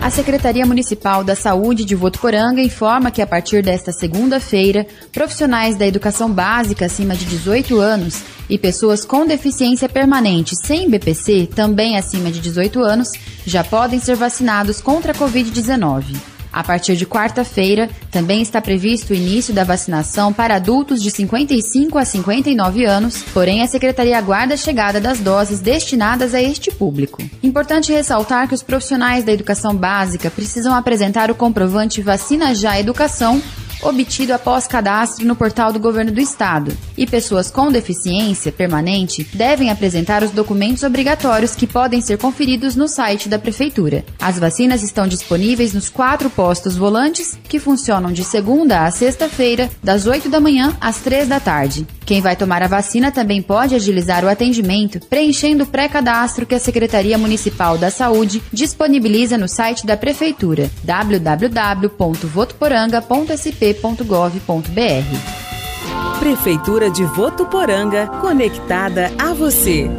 A Secretaria Municipal da Saúde de Votuporanga informa que a partir desta segunda-feira, profissionais da educação básica acima de 18 anos e pessoas com deficiência permanente sem BPC, também acima de 18 anos, já podem ser vacinados contra a Covid-19. A partir de quarta-feira, também está previsto o início da vacinação para adultos de 55 a 59 anos, porém a Secretaria aguarda a chegada das doses destinadas a este público. Importante ressaltar que os profissionais da educação básica precisam apresentar o comprovante Vacina Já Educação obtido após cadastro no portal do Governo do Estado. E pessoas com deficiência permanente devem apresentar os documentos obrigatórios que podem ser conferidos no site da Prefeitura. As vacinas estão disponíveis nos quatro postos volantes, que funcionam de segunda a sexta-feira, das 8 da manhã às 3 da tarde. Quem vai tomar a vacina também pode agilizar o atendimento preenchendo o pré-cadastro que a Secretaria Municipal da Saúde disponibiliza no site da Prefeitura www.votuporanga.sp.gov.br. Prefeitura de Votuporanga, conectada a você.